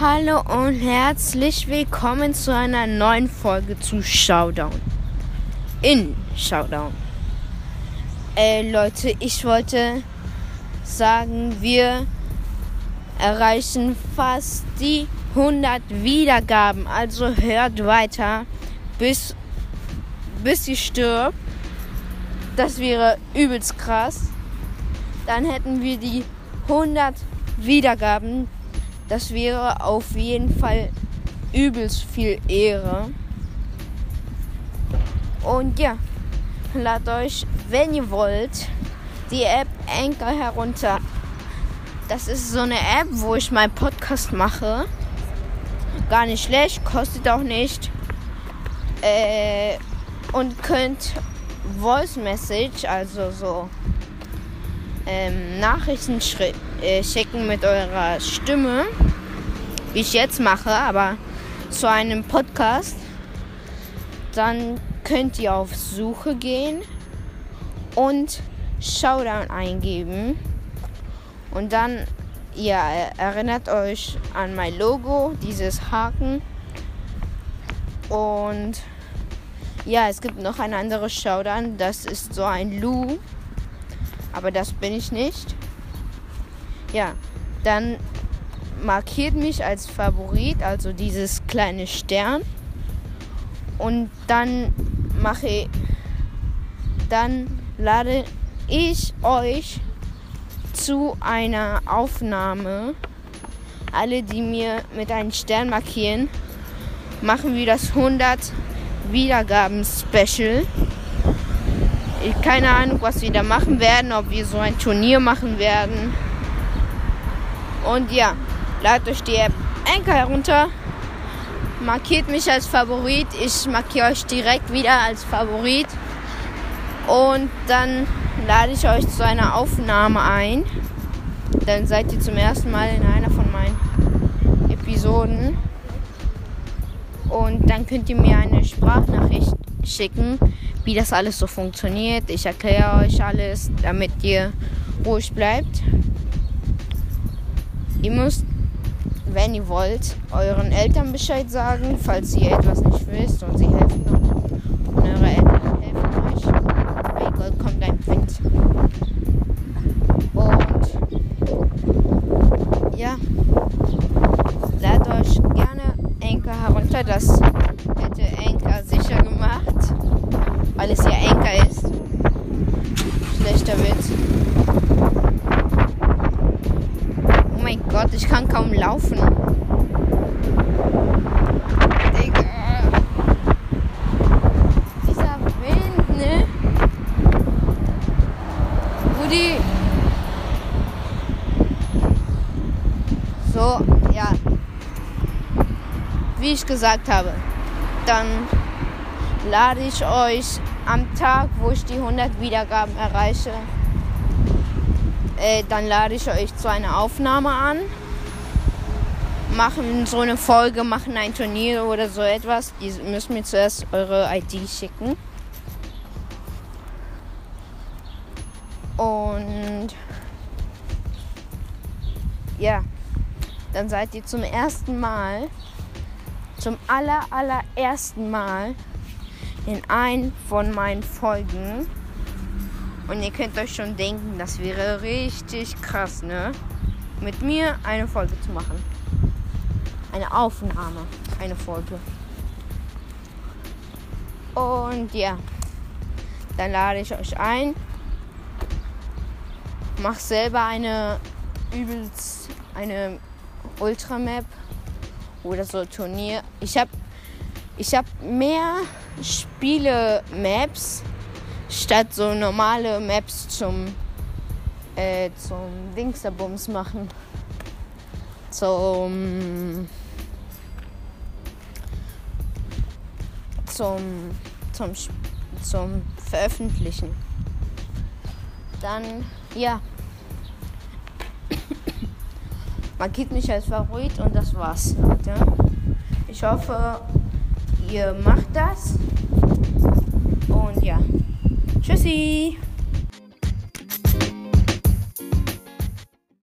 Hallo und herzlich willkommen zu einer neuen Folge zu Showdown. In Showdown. Äh, Leute, ich wollte sagen, wir erreichen fast die 100 Wiedergaben. Also hört weiter, bis, bis sie stirbt. Das wäre übelst krass. Dann hätten wir die 100 Wiedergaben. Das wäre auf jeden Fall übelst viel Ehre. Und ja, ladet euch, wenn ihr wollt, die App Anchor herunter. Das ist so eine App, wo ich meinen Podcast mache. Gar nicht schlecht, kostet auch nicht. Äh, und könnt Voice Message, also so ähm, Nachrichten äh, schicken mit eurer Stimme, wie ich jetzt mache, aber zu einem Podcast. Dann könnt ihr auf Suche gehen und Showdown eingeben. Und dann, ja, erinnert euch an mein Logo, dieses Haken. Und ja, es gibt noch ein anderes Showdown, das ist so ein Lu. Aber das bin ich nicht. Ja, dann markiert mich als Favorit, also dieses kleine Stern. Und dann mache dann lade ich euch zu einer Aufnahme. Alle, die mir mit einem Stern markieren, machen wir das 100 Wiedergaben-Special. Keine Ahnung, was wir da machen werden, ob wir so ein Turnier machen werden. Und ja, ladet euch die App Anchor herunter. Markiert mich als Favorit. Ich markiere euch direkt wieder als Favorit. Und dann lade ich euch zu einer Aufnahme ein. Dann seid ihr zum ersten Mal in einer von meinen Episoden. Und dann könnt ihr mir eine Sprachnachricht schicken, wie das alles so funktioniert. Ich erkläre euch alles, damit ihr ruhig bleibt. Ihr müsst, wenn ihr wollt, euren Eltern Bescheid sagen, falls ihr etwas nicht wisst und sie helfen noch. Und eure Eltern helfen euch. Bei Gott kommt ein Wind. Und ja, ladet euch gerne Anchor herunter. Das weil es ja Anchor ist. Schlechter Witz. Oh mein Gott, ich kann kaum laufen. Ne? So, ja. Wie ich gesagt habe, dann lade ich euch am Tag, wo ich die 100 Wiedergaben erreiche, äh, dann lade ich euch zu einer Aufnahme an. Machen so eine Folge, machen ein Turnier oder so etwas. Ihr müsst mir zuerst eure ID schicken. Und ja, dann seid ihr zum ersten Mal, zum aller, allerersten Mal in ein von meinen Folgen. Und ihr könnt euch schon denken, das wäre richtig krass, ne? Mit mir eine Folge zu machen. Eine Aufnahme, eine Folge. Und ja, dann lade ich euch ein. Mach selber eine übelst eine Ultramap oder so Turnier. Ich habe ich hab mehr Spiele-Maps statt so normale Maps zum äh, zum Dingsterbums machen. Zum zum zum zum Veröffentlichen. Dann ja. Markiert mich als Favorit und das war's. Ich hoffe, ihr macht das. Und ja. Tschüssi.